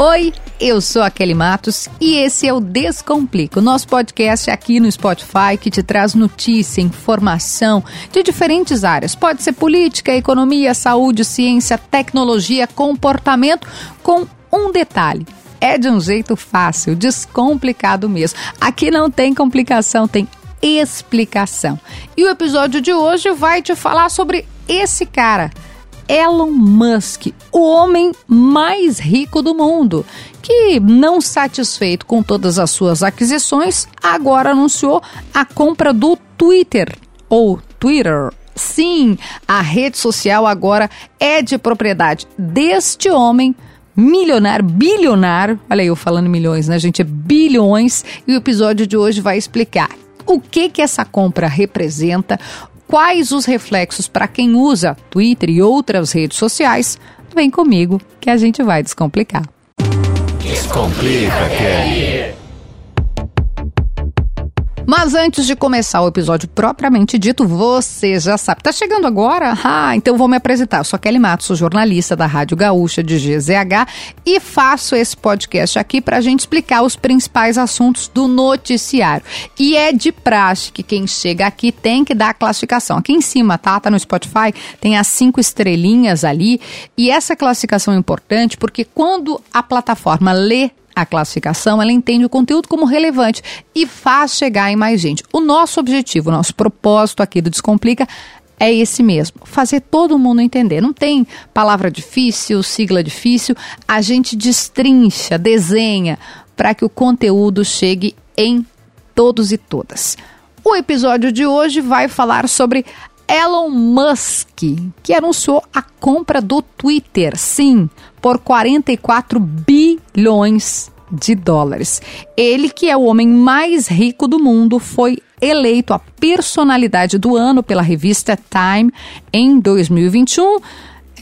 Oi, eu sou a Kelly Matos e esse é o Descomplica, o nosso podcast aqui no Spotify que te traz notícia, informação de diferentes áreas. Pode ser política, economia, saúde, ciência, tecnologia, comportamento, com um detalhe. É de um jeito fácil, descomplicado mesmo. Aqui não tem complicação, tem explicação. E o episódio de hoje vai te falar sobre esse cara Elon Musk, o homem mais rico do mundo, que, não satisfeito com todas as suas aquisições, agora anunciou a compra do Twitter, ou Twitter. Sim, a rede social agora é de propriedade deste homem milionário, bilionário. Olha eu falando milhões, né, gente? É bilhões. E o episódio de hoje vai explicar o que que essa compra representa, quais os reflexos para quem usa Twitter e outras redes sociais, vem comigo que a gente vai descomplicar. Descomplica, Kelly. Mas antes de começar o episódio propriamente dito, você já sabe. Tá chegando agora? Ah, então vou me apresentar. Eu sou Kelly Matos, jornalista da Rádio Gaúcha de GZH e faço esse podcast aqui para a gente explicar os principais assuntos do noticiário. E é de praxe que quem chega aqui tem que dar a classificação. Aqui em cima, tá? Tá no Spotify, tem as cinco estrelinhas ali. E essa classificação é importante porque quando a plataforma lê a classificação, ela entende o conteúdo como relevante e faz chegar em mais gente. O nosso objetivo, o nosso propósito aqui do Descomplica é esse mesmo, fazer todo mundo entender. Não tem palavra difícil, sigla difícil, a gente destrincha, desenha para que o conteúdo chegue em todos e todas. O episódio de hoje vai falar sobre Elon Musk, que anunciou a compra do Twitter, sim, por 44 bilhões de dólares. Ele, que é o homem mais rico do mundo, foi eleito a personalidade do ano pela revista Time em 2021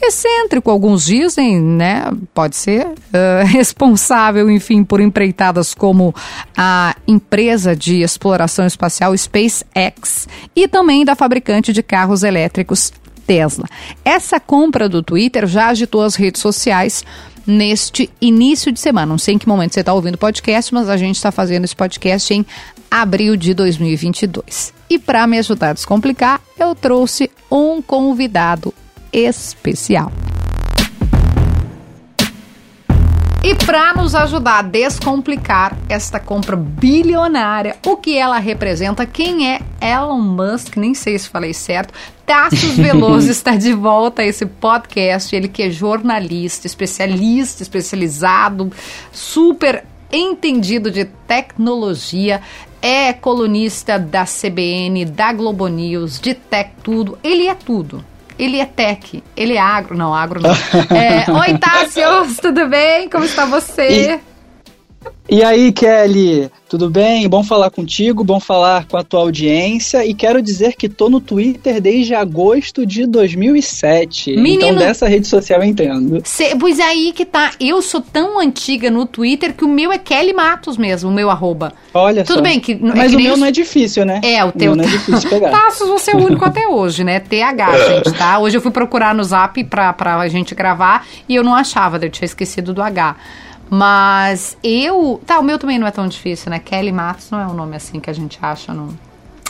excêntrico, alguns dizem, né? Pode ser uh, responsável, enfim, por empreitadas como a empresa de exploração espacial SpaceX e também da fabricante de carros elétricos Tesla. Essa compra do Twitter já agitou as redes sociais neste início de semana. Não sei em que momento você está ouvindo o podcast, mas a gente está fazendo esse podcast em abril de 2022. E para me ajudar a descomplicar, eu trouxe um convidado especial. E para nos ajudar a descomplicar esta compra bilionária, o que ela representa, quem é Elon Musk, nem sei se falei certo, Tassos Veloso está de volta a esse podcast, ele que é jornalista, especialista, especializado, super entendido de tecnologia, é colunista da CBN, da Globo News, de Tech Tudo, ele é tudo ele é tech, ele é agro, não, agro não. é, Oi, Tássio, tudo bem? Como está você? E... Aí, Kelly, tudo bem? Bom falar contigo, bom falar com a tua audiência e quero dizer que tô no Twitter desde agosto de 2007. Menino, então dessa rede social eu entendo. Cê, pois é aí que tá, eu sou tão antiga no Twitter que o meu é Kelly Matos mesmo, o meu arroba. Olha Tudo só. bem que... É Mas é que o meu não é difícil, né? É, o teu... O não é difícil de pegar. Tassos, você é o único até hoje, né? TH, gente, tá? Hoje eu fui procurar no Zap pra, pra gente gravar e eu não achava, eu tinha esquecido do H. Mas eu. Tá, o meu também não é tão difícil, né? Kelly Matos não é um nome assim que a gente acha no.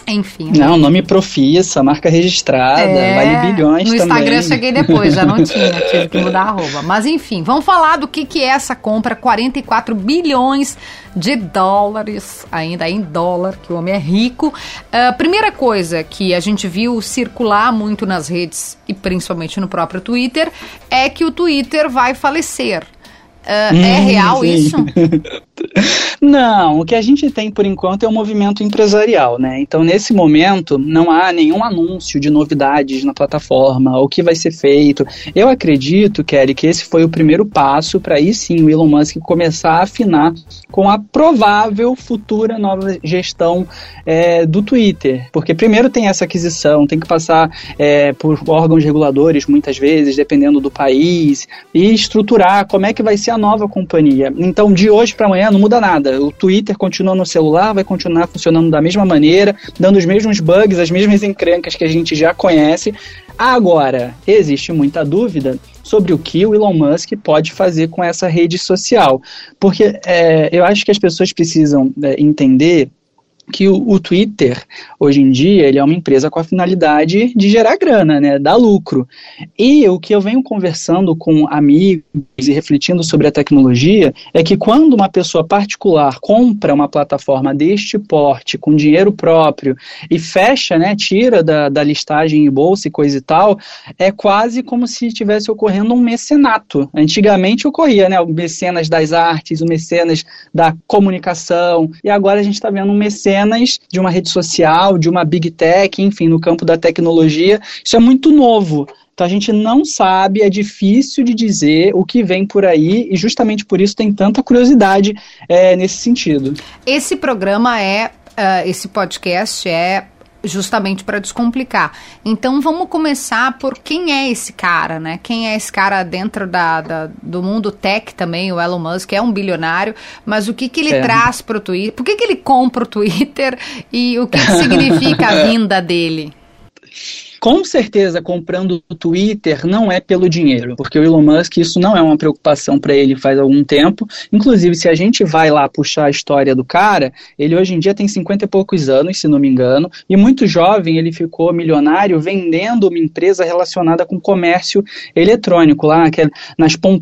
Enfim. Não, né? nome profissa, marca registrada, é, vale bilhões no também. No Instagram cheguei depois, já não tinha, tive que mudar a arroba. Mas enfim, vamos falar do que, que é essa compra, 44 bilhões de dólares, ainda em dólar, que o homem é rico. Uh, primeira coisa que a gente viu circular muito nas redes, e principalmente no próprio Twitter, é que o Twitter vai falecer. Uh, hum, é real sim. isso? Não, o que a gente tem por enquanto é um movimento empresarial, né? Então, nesse momento, não há nenhum anúncio de novidades na plataforma, o que vai ser feito. Eu acredito, Kelly, que esse foi o primeiro passo para aí sim o Elon Musk começar a afinar com a provável futura nova gestão é, do Twitter. Porque primeiro tem essa aquisição, tem que passar é, por órgãos reguladores, muitas vezes, dependendo do país, e estruturar como é que vai ser a nova companhia. Então, de hoje para amanhã não muda nada. O Twitter continua no celular, vai continuar funcionando da mesma maneira, dando os mesmos bugs, as mesmas encrencas que a gente já conhece. Agora, existe muita dúvida sobre o que o Elon Musk pode fazer com essa rede social. Porque é, eu acho que as pessoas precisam é, entender que o, o, Twitter, hoje em dia, ele é uma empresa com a finalidade de gerar grana, né, dar lucro. E o que eu venho conversando com amigos e refletindo sobre a tecnologia é que quando uma pessoa particular compra uma plataforma deste porte, com dinheiro próprio, e fecha, né, tira da, da listagem em bolsa e coisa e tal, é quase como se estivesse ocorrendo um mecenato. Antigamente ocorria, né, o mecenas das artes, o mecenas da comunicação, e agora a gente está vendo um mecenas apenas de uma rede social, de uma big tech, enfim, no campo da tecnologia. Isso é muito novo. Então a gente não sabe, é difícil de dizer o que vem por aí e justamente por isso tem tanta curiosidade é, nesse sentido. Esse programa é, uh, esse podcast é justamente para descomplicar. Então vamos começar por quem é esse cara, né? Quem é esse cara dentro da, da do mundo tech também, o Elon Musk é um bilionário, mas o que que ele é. traz para o Twitter? Por que que ele compra o Twitter e o que, que significa a vinda dele? Com certeza, comprando o Twitter não é pelo dinheiro, porque o Elon Musk, isso não é uma preocupação para ele faz algum tempo. Inclusive, se a gente vai lá puxar a história do cara, ele hoje em dia tem 50 e poucos anos, se não me engano, e muito jovem ele ficou milionário vendendo uma empresa relacionada com comércio eletrônico, lá que é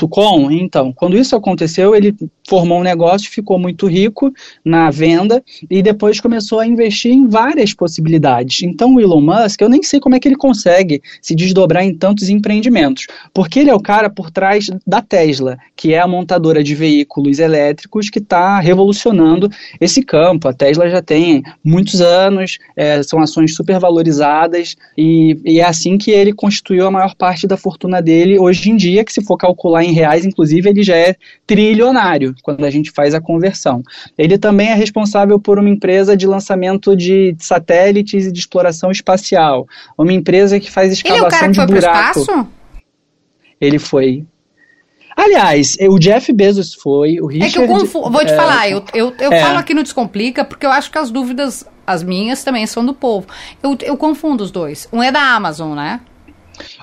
.com. Então, quando isso aconteceu, ele formou um negócio, ficou muito rico na venda e depois começou a investir em várias possibilidades. Então, o Elon Musk, eu nem sei como é que que ele consegue se desdobrar em tantos empreendimentos? Porque ele é o cara por trás da Tesla, que é a montadora de veículos elétricos que está revolucionando esse campo. A Tesla já tem muitos anos, é, são ações super valorizadas e, e, é assim que ele constituiu a maior parte da fortuna dele hoje em dia, que se for calcular em reais, inclusive, ele já é trilionário quando a gente faz a conversão. Ele também é responsável por uma empresa de lançamento de satélites e de exploração espacial, uma empresa que faz escavação Ele é o cara que foi buraco. Pro espaço? Ele foi. Aliás, o Jeff Bezos foi, o Richard... É que eu confundo, vou te é, falar, eu, eu, eu é. falo aqui no Descomplica porque eu acho que as dúvidas, as minhas também são do povo. Eu, eu confundo os dois. Um é da Amazon, né?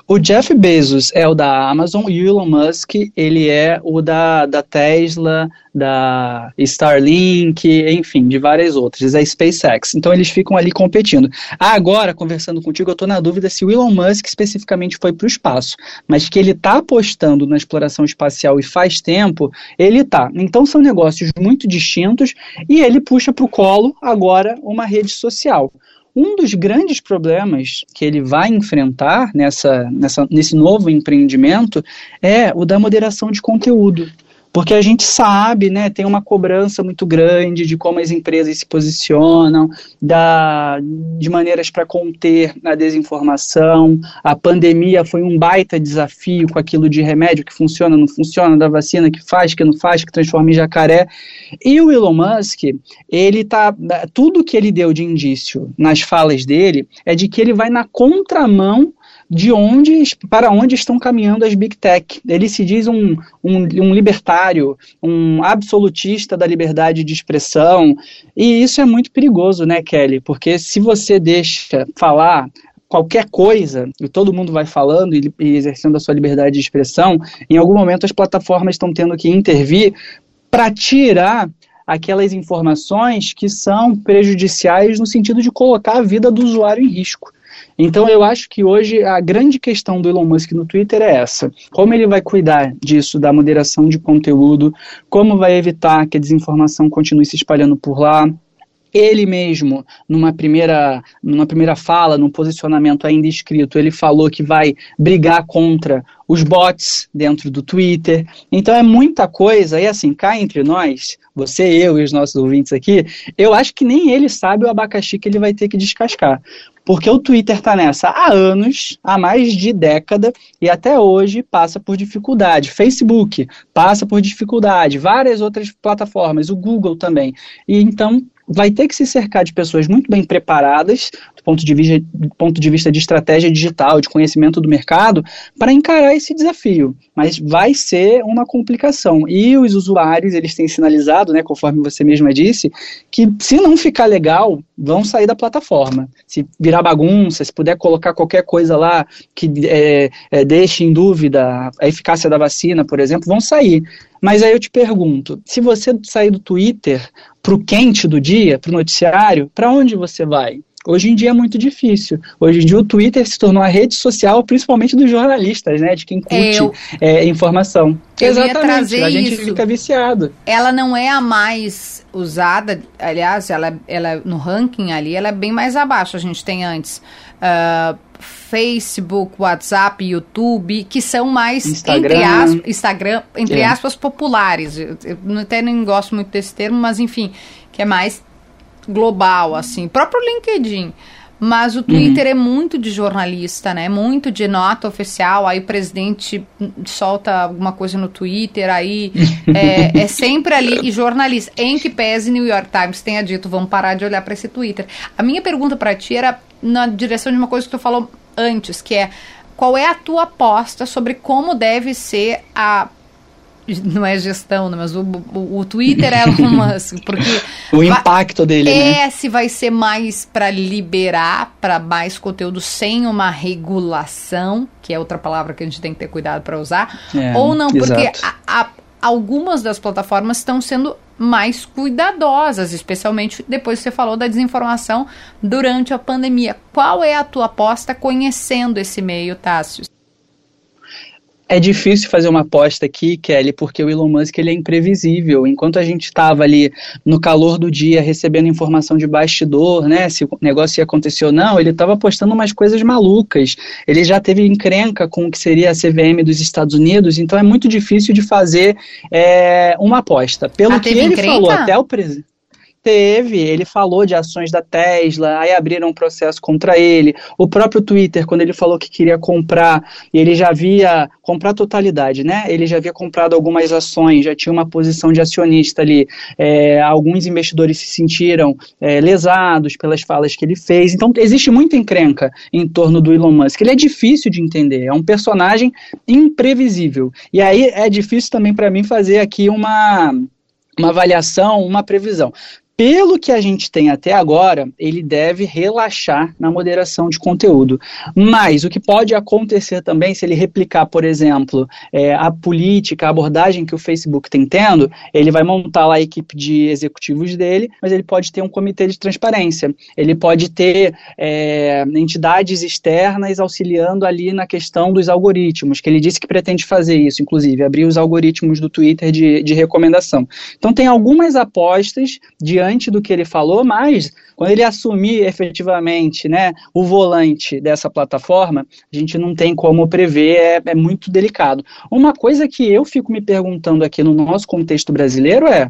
O Jeff Bezos é o da Amazon e o Elon Musk, ele é o da, da Tesla, da Starlink, enfim, de várias outras, a SpaceX. Então eles ficam ali competindo. Agora, conversando contigo, eu estou na dúvida se o Elon Musk especificamente foi para o espaço, mas que ele está apostando na exploração espacial e faz tempo, ele está. Então são negócios muito distintos e ele puxa para o colo agora uma rede social. Um dos grandes problemas que ele vai enfrentar nessa, nessa, nesse novo empreendimento é o da moderação de conteúdo porque a gente sabe, né, tem uma cobrança muito grande de como as empresas se posicionam, da, de maneiras para conter a desinformação. A pandemia foi um baita desafio com aquilo de remédio que funciona, não funciona, da vacina que faz, que não faz, que transforma em jacaré. E o Elon Musk, ele tá, tudo que ele deu de indício nas falas dele é de que ele vai na contramão de onde para onde estão caminhando as big tech. Ele se diz um, um, um, libertário, um absolutista da liberdade de expressão, e isso é muito perigoso, né, Kelly? Porque se você deixa falar qualquer coisa, e todo mundo vai falando e, e exercendo a sua liberdade de expressão, em algum momento as plataformas estão tendo que intervir para tirar aquelas informações que são prejudiciais no sentido de colocar a vida do usuário em risco. Então eu acho que hoje a grande questão do Elon Musk no Twitter é essa: como ele vai cuidar disso, da moderação de conteúdo, como vai evitar que a desinformação continue se espalhando por lá, ele mesmo, numa primeira, numa primeira fala, num posicionamento ainda escrito, ele falou que vai brigar contra os bots dentro do Twitter. Então é muita coisa, e assim, cá entre nós, você, eu e os nossos ouvintes aqui, eu acho que nem ele sabe o abacaxi que ele vai ter que descascar. Porque o Twitter está nessa há anos, há mais de década, e até hoje passa por dificuldade. Facebook passa por dificuldade, várias outras plataformas, o Google também. E então vai ter que se cercar de pessoas muito bem preparadas, do ponto de vista, ponto de, vista de estratégia digital, de conhecimento do mercado, para encarar esse desafio. Mas vai ser uma complicação. E os usuários, eles têm sinalizado, né, conforme você mesma disse, que se não ficar legal, vão sair da plataforma. Se virar bagunça, se puder colocar qualquer coisa lá que é, é, deixe em dúvida a eficácia da vacina, por exemplo, vão sair. Mas aí eu te pergunto, se você sair do Twitter para o quente do dia, para o noticiário, para onde você vai? Hoje em dia é muito difícil. Hoje em dia o Twitter se tornou a rede social, principalmente dos jornalistas, né? De quem curte eu, é, informação. Eu Exatamente. a gente isso. fica viciado. Ela não é a mais usada, aliás, ela, ela no ranking ali, ela é bem mais abaixo. A gente tem antes. Uh, Facebook, WhatsApp, YouTube, que são mais Instagram, entre aspas, Instagram, entre é. aspas populares. Eu, eu até nem gosto muito desse termo, mas enfim, que é mais global assim, próprio LinkedIn. Mas o Twitter uhum. é muito de jornalista, né? Muito de nota oficial. Aí o presidente solta alguma coisa no Twitter, aí é, é, sempre ali. E jornalista, em que pese New York Times tenha dito, vamos parar de olhar para esse Twitter. A minha pergunta para ti era na direção de uma coisa que tu falou antes, que é qual é a tua aposta sobre como deve ser a não é gestão, né, mas o, o, o Twitter é uma assim, porque o impacto dele é né? se vai ser mais para liberar para mais conteúdo sem uma regulação, que é outra palavra que a gente tem que ter cuidado para usar, é, ou não, porque a, a, algumas das plataformas estão sendo mais cuidadosas, especialmente depois que você falou da desinformação durante a pandemia. Qual é a tua aposta conhecendo esse meio, Tássio? É difícil fazer uma aposta aqui, Kelly, porque o Elon Musk ele é imprevisível. Enquanto a gente estava ali no calor do dia recebendo informação de bastidor, né, se o negócio ia acontecer ou não, ele estava postando umas coisas malucas. Ele já teve encrenca com o que seria a CVM dos Estados Unidos, então é muito difícil de fazer é, uma aposta. Pelo ah, que ele encrenca? falou até o presidente. Teve, ele falou de ações da Tesla, aí abriram um processo contra ele. O próprio Twitter, quando ele falou que queria comprar, ele já havia comprar a totalidade, né? Ele já havia comprado algumas ações, já tinha uma posição de acionista ali. É, alguns investidores se sentiram é, lesados pelas falas que ele fez. Então, existe muita encrenca em torno do Elon Musk. Ele é difícil de entender, é um personagem imprevisível. E aí é difícil também para mim fazer aqui uma uma avaliação, uma previsão pelo que a gente tem até agora, ele deve relaxar na moderação de conteúdo. Mas o que pode acontecer também, se ele replicar, por exemplo, é, a política, a abordagem que o Facebook tem tendo, ele vai montar lá a equipe de executivos dele, mas ele pode ter um comitê de transparência. Ele pode ter é, entidades externas auxiliando ali na questão dos algoritmos, que ele disse que pretende fazer isso, inclusive, abrir os algoritmos do Twitter de, de recomendação. Então, tem algumas apostas de diante do que ele falou, mas quando ele assumir efetivamente né, o volante dessa plataforma, a gente não tem como prever, é, é muito delicado. Uma coisa que eu fico me perguntando aqui no nosso contexto brasileiro é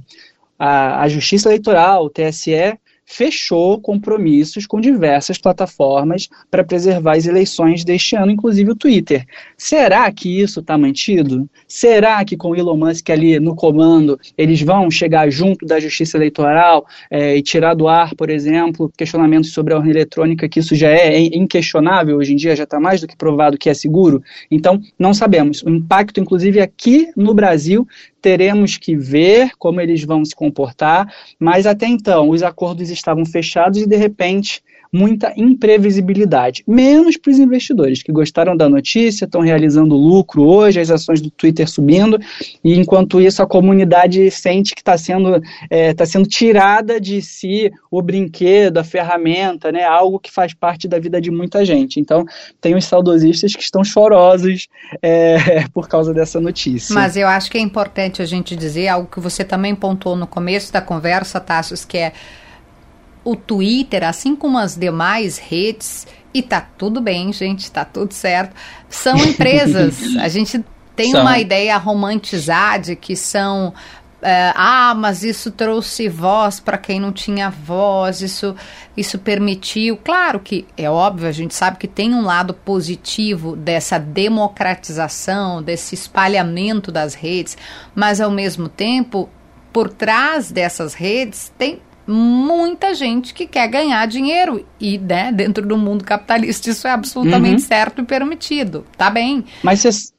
a, a Justiça Eleitoral, o TSE, fechou compromissos com diversas plataformas para preservar as eleições deste ano, inclusive o Twitter. Será que isso está mantido? Será que com o Elon Musk ali no comando, eles vão chegar junto da justiça eleitoral é, e tirar do ar, por exemplo, questionamentos sobre a urna eletrônica, que isso já é inquestionável hoje em dia, já está mais do que provado que é seguro? Então, não sabemos. O impacto, inclusive aqui no Brasil, teremos que ver como eles vão se comportar, mas até então os acordos estavam fechados e de repente muita imprevisibilidade, menos para os investidores que gostaram da notícia, estão realizando lucro hoje, as ações do Twitter subindo, e enquanto isso a comunidade sente que está sendo, é, tá sendo tirada de si o brinquedo, a ferramenta, né, algo que faz parte da vida de muita gente. Então, tem os saudosistas que estão chorosos é, por causa dessa notícia. Mas eu acho que é importante a gente dizer algo que você também pontuou no começo da conversa, Tassos, que é o Twitter, assim como as demais redes, e tá tudo bem, gente, tá tudo certo, são empresas. a gente tem são. uma ideia romantizada que são é, ah, mas isso trouxe voz para quem não tinha voz, isso, isso permitiu. Claro que é óbvio, a gente sabe que tem um lado positivo dessa democratização, desse espalhamento das redes, mas ao mesmo tempo, por trás dessas redes tem muita gente que quer ganhar dinheiro e, né, dentro do mundo capitalista isso é absolutamente uhum. certo e permitido. Tá bem. Mas você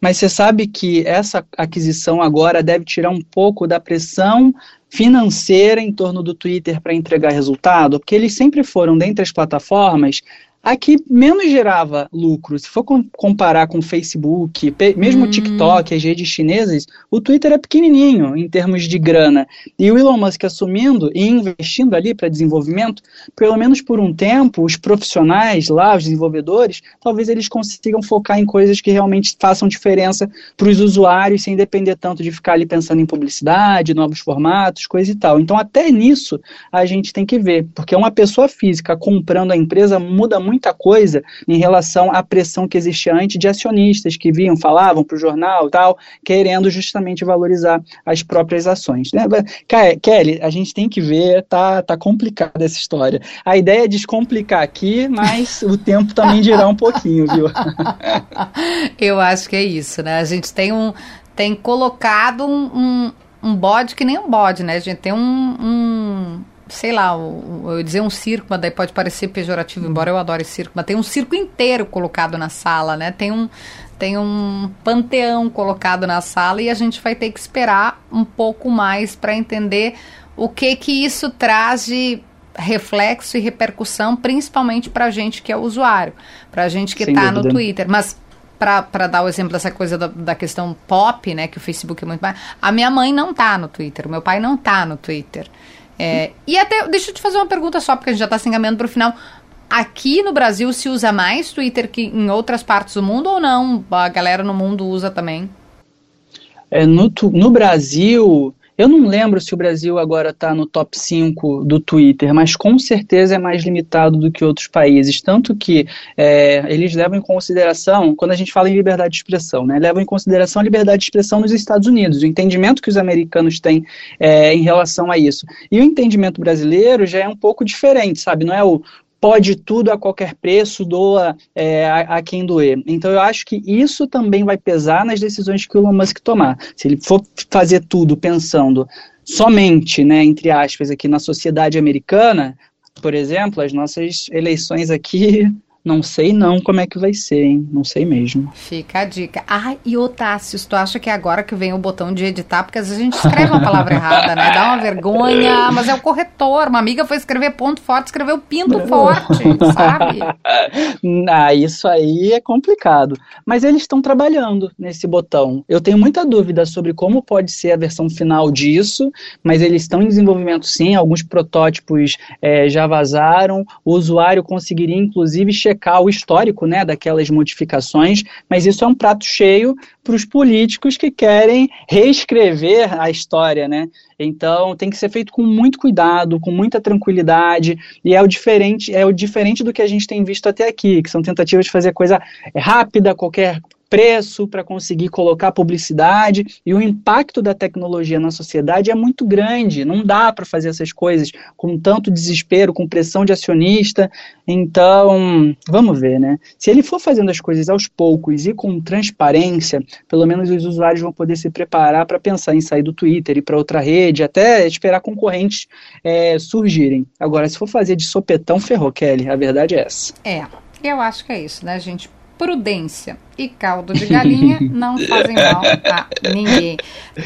mas você sabe que essa aquisição agora deve tirar um pouco da pressão financeira em torno do Twitter para entregar resultado, porque eles sempre foram, dentre as plataformas, a que menos gerava lucro. Se for comparar com o Facebook, mesmo o hum. TikTok, as redes chinesas, o Twitter é pequenininho em termos de grana. E o Elon Musk assumindo e investindo ali para desenvolvimento, pelo menos por um tempo, os profissionais lá, os desenvolvedores, talvez eles consigam focar em coisas que realmente façam diferença para os usuários, sem depender tanto de ficar ali pensando em publicidade, novos formatos, coisa e tal. Então, até nisso a gente tem que ver, porque uma pessoa física comprando a empresa muda muito muita coisa em relação à pressão que existia antes de acionistas que viam, falavam para o jornal tal, querendo justamente valorizar as próprias ações. Né? Kelly, a gente tem que ver, tá, tá complicada essa história. A ideia é descomplicar aqui, mas o tempo também dirá um pouquinho, viu? Eu acho que é isso, né? A gente tem um tem colocado um, um, um bode que nem um bode, né? A gente tem um, um sei lá, eu dizer um circo, mas daí pode parecer pejorativo, embora eu adore circo, mas tem um circo inteiro colocado na sala, né? Tem um, tem um panteão colocado na sala e a gente vai ter que esperar um pouco mais para entender o que que isso traz de reflexo e repercussão, principalmente para a gente que é usuário, para a gente que está no Twitter. Mas para dar o exemplo dessa coisa da, da, questão pop, né, que o Facebook é muito mais. A minha mãe não tá no Twitter, o meu pai não tá no Twitter. É, e até, deixa eu te fazer uma pergunta só, porque a gente já está se encaminhando para o final. Aqui no Brasil se usa mais Twitter que em outras partes do mundo ou não? A galera no mundo usa também? É, no, no Brasil, eu não lembro se o Brasil agora está no top 5 do Twitter, mas com certeza é mais limitado do que outros países. Tanto que é, eles levam em consideração, quando a gente fala em liberdade de expressão, né, levam em consideração a liberdade de expressão nos Estados Unidos, o entendimento que os americanos têm é, em relação a isso. E o entendimento brasileiro já é um pouco diferente, sabe? Não é o, pode tudo a qualquer preço, doa é, a, a, quem doer. Então eu acho que isso também vai pesar nas decisões que o Elon Musk tomar. Se ele for fazer tudo pensando somente, né, entre aspas, aqui na sociedade americana, por exemplo, as nossas eleições aqui não sei não como é que vai ser, hein? Não sei mesmo. Fica a dica. Ah, e Otácio, tu acha que é agora que vem o botão de editar, porque às vezes a gente escreve uma palavra errada, né? Dá uma vergonha, mas é o corretor. Uma amiga foi escrever ponto forte, escreveu pinto forte, sabe? Ah, isso aí é complicado. Mas eles estão trabalhando nesse botão. Eu tenho muita dúvida sobre como pode ser a versão final disso, mas eles estão em desenvolvimento sim, alguns protótipos é, já vazaram. O usuário conseguiria, inclusive, checar o histórico né, daquelas modificações, mas isso é um prato cheio para os políticos que querem reescrever a história, né? Então tem que ser feito com muito cuidado, com muita tranquilidade, e é o diferente, é o diferente do que a gente tem visto até aqui, que são tentativas de fazer coisa rápida, qualquer preço para conseguir colocar publicidade e o impacto da tecnologia na sociedade é muito grande. Não dá para fazer essas coisas com tanto desespero, com pressão de acionista. Então, vamos ver, né? Se ele for fazendo as coisas aos poucos e com transparência, pelo menos os usuários vão poder se preparar para pensar em sair do Twitter e para outra rede, até esperar concorrentes é, surgirem. Agora, se for fazer de sopetão, ferrou, Kelly. A verdade é essa. É, eu acho que é isso, né, gente? Prudência e caldo de galinha não fazem mal a ninguém.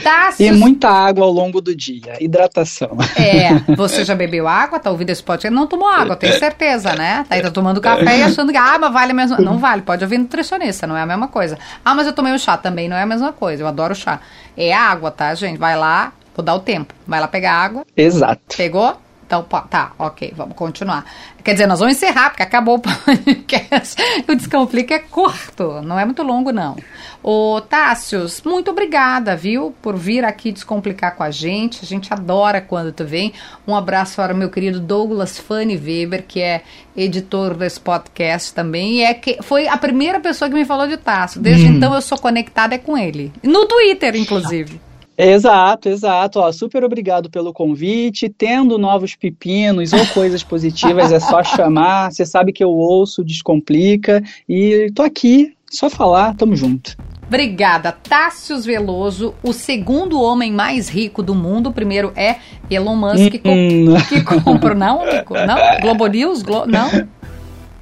Tássio... E muita água ao longo do dia, hidratação. É, você já bebeu água? Tá ouvindo esse podcast? Não tomou água, tenho certeza, né? Tá aí tá tomando café e achando que, ah, mas vale a mesma... Não vale, pode ouvir nutricionista, não é a mesma coisa. Ah, mas eu tomei o chá, também não é a mesma coisa, eu adoro chá. É água, tá, gente? Vai lá, vou dar o tempo. Vai lá pegar água. Exato. Pegou? Então, tá, ok, vamos continuar. Quer dizer, nós vamos encerrar, porque acabou o podcast. O Descomplica é curto, não é muito longo, não. Ô, Tássios, muito obrigada, viu, por vir aqui descomplicar com a gente. A gente adora quando tu vem. Um abraço para o meu querido Douglas Fanny Weber, que é editor desse podcast também. E é que foi a primeira pessoa que me falou de Tássio. Desde hum. então eu sou conectada é com ele. No Twitter, inclusive. Exato, exato. Ó, super obrigado pelo convite. Tendo novos pepinos ou coisas positivas, é só chamar. Você sabe que eu ouço, descomplica. E tô aqui, só falar, tamo junto. Obrigada. Tássios Veloso, o segundo homem mais rico do mundo. O primeiro é Elon Musk, que, Hum. que compra. Não, Nico? Não? Globo News? Glo... Não?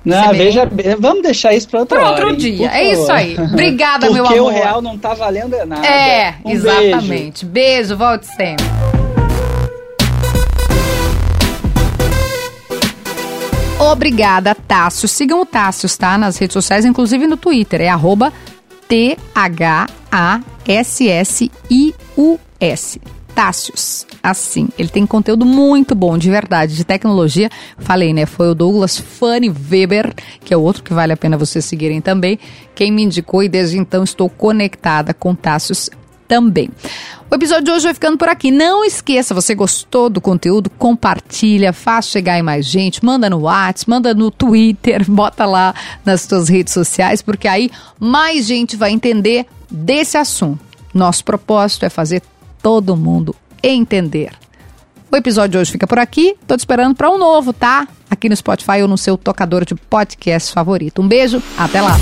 Não, veja, vamos deixar isso para outro dia. por É isso aí. Obrigada, meu Porque amor. o real não tá valendo é nada. É, Um beijo. exatamente. Beijo, volte sempre. Obrigada, Tássio. Sigam o Tássio, tá? Nas redes sociais, inclusive no Twitter. É arroba T-H-A-S-S-I-U-S. Tássios. Assim, ele tem conteúdo muito bom, de verdade, de tecnologia. Falei, né? Foi o Douglas Fanny Weber, que é outro que vale a pena vocês seguirem também. Quem me indicou e desde então estou conectada com Tássios também. O episódio de hoje vai ficando por aqui. Não esqueça, você gostou do conteúdo? Compartilha, faz chegar em mais gente, manda no WhatsApp, manda no Twitter, bota lá nas suas redes sociais, porque aí mais gente vai entender desse assunto. Nosso propósito é fazer todo mundo entender. O episódio de hoje fica por aqui. Tô te esperando para um novo, tá? Aqui no Spotify ou no seu tocador de podcast favorito. Um beijo, até lá.